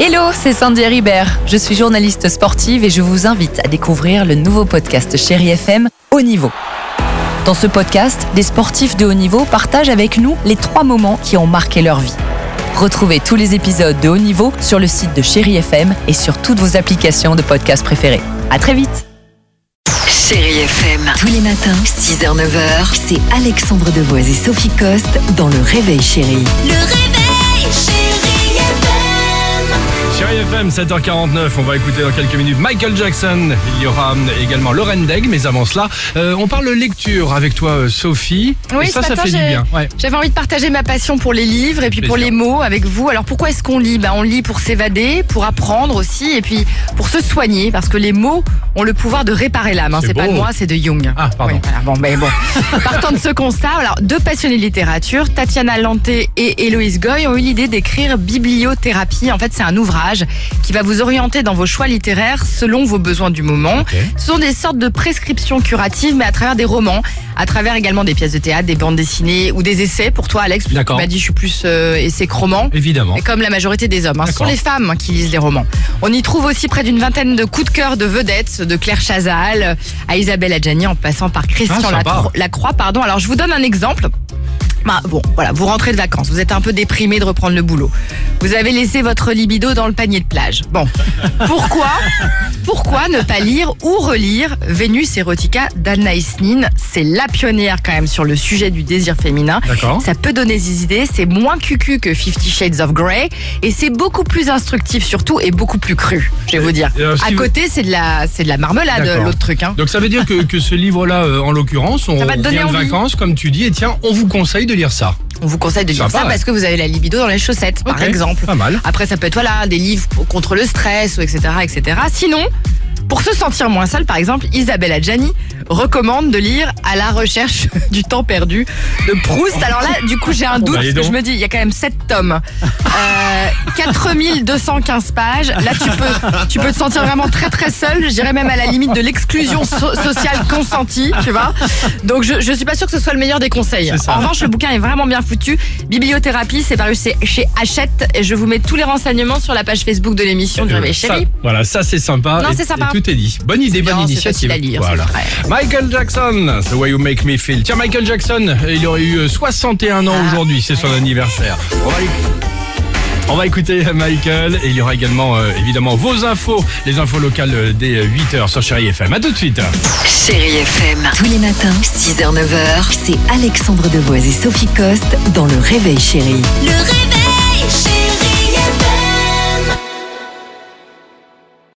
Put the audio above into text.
Hello, c'est Sandy Ribert. Je suis journaliste sportive et je vous invite à découvrir le nouveau podcast Chéri FM Haut Niveau. Dans ce podcast, des sportifs de haut niveau partagent avec nous les trois moments qui ont marqué leur vie. Retrouvez tous les épisodes de Haut Niveau sur le site de Chéri FM et sur toutes vos applications de podcast préférées. À très vite. Chérie FM. Tous les matins, 6h-9h, c'est Alexandre Devoise et Sophie Coste dans Le Réveil Chérie. Le réveil, FM, 7h49, on va écouter dans quelques minutes Michael Jackson. Il y aura également Lorraine Degg, mais avant cela, euh, on parle lecture avec toi, euh, Sophie. Oui, Et ça, ça fait du bien. Ouais. J'avais envie de partager ma passion pour les livres et puis pour les mots avec vous. Alors pourquoi est-ce qu'on lit? Bah, On lit pour s'évader, pour apprendre aussi et puis pour se soigner parce que les mots ont le pouvoir de réparer l'âme. hein. C'est pas de moi, c'est de Jung. Ah, pardon. Oui, voilà, bon, bon. Partant de ce constat, alors deux passionnés de littérature, Tatiana Lanté et Héloïse Goy, ont eu l'idée d'écrire Bibliothérapie. En fait, c'est un ouvrage qui va vous orienter dans vos choix littéraires selon vos besoins du moment. Ce sont des sortes de prescriptions curatives, mais à travers des romans, à travers également des pièces de théâtre, des bandes dessinées ou des essais. Pour toi, Alex, tu m'as dit je suis plus euh, essai que roman. Évidemment. Et comme la majorité des hommes, hein. ce sont les femmes qui lisent les romans. On y trouve aussi près d'une vingtaine de coups de cœur de vedettes, de Claire Chazal à Isabelle Adjani, en passant par Christian Ah, Lacroix. Pardon. Alors je vous donne un exemple. Bah, bon, voilà, vous rentrez de vacances, vous êtes un peu déprimé de reprendre le boulot. Vous avez laissé votre libido dans le panier de plage. Bon, pourquoi Pourquoi ne pas lire ou relire Vénus Erotica d'Anaïs Nin C'est la pionnière quand même sur le sujet du désir féminin. D'accord. Ça peut donner des idées, c'est moins cucu que Fifty Shades of Grey et c'est beaucoup plus instructif surtout et beaucoup plus cru, je vais vous dire. alors, ce À côté, c'est de la c'est de la marmelade l'autre truc hein. Donc ça veut dire que, que ce livre-là, euh, en l'occurrence, on va revient de vacances, comme tu dis, et tiens, on vous conseille de lire ça. On vous conseille de lire Sympa, ça ouais. parce que vous avez la libido dans les chaussettes par Ok, exemple. Pas mal. Après, ça peut être voilà, des livres contre le stress, ou etc., etc. Sinon, pour se sentir moins seul, par exemple, Isabelle Adjani recommande de lire À la recherche du temps perdu de Proust. Alors là, du coup, j'ai un doute bah, dis parce que donc. je me dis, il y a quand même 7 tomes, euh, 4215 pages. Là, tu peux, tu peux te sentir vraiment très très seul. Je dirais même à la limite de l'exclusion so- sociale consentie, tu vois. Donc, je, je suis pas sûre que ce soit le meilleur des conseils. En revanche, le bouquin est vraiment bien foutu. Bibliothérapie, c'est paru chez Hachette. Et je vous mets tous les renseignements sur la page Facebook de l'émission du Euh, Réveil Chéri. voilà, ça c'est sympa. Non, c'est sympa. et tout est dit. Bonne idée, bonne bien, initiative. facile à lire, voilà. Michael Jackson, The Way You Make Me Feel. Tiens, Michael Jackson, il aurait eu euh, 61 ans Ah. aujourd'hui, c'est son anniversaire. On va, on va écouter Michael et il y aura également euh, évidemment vos infos, les infos locales euh, dès 8h sur Chéri FM. A tout de suite. Chérie FM. Tous les matins, 6h-9h, c'est Alexandre Devoise et Sophie Coste dans Le Réveil Chérie. Le réveil,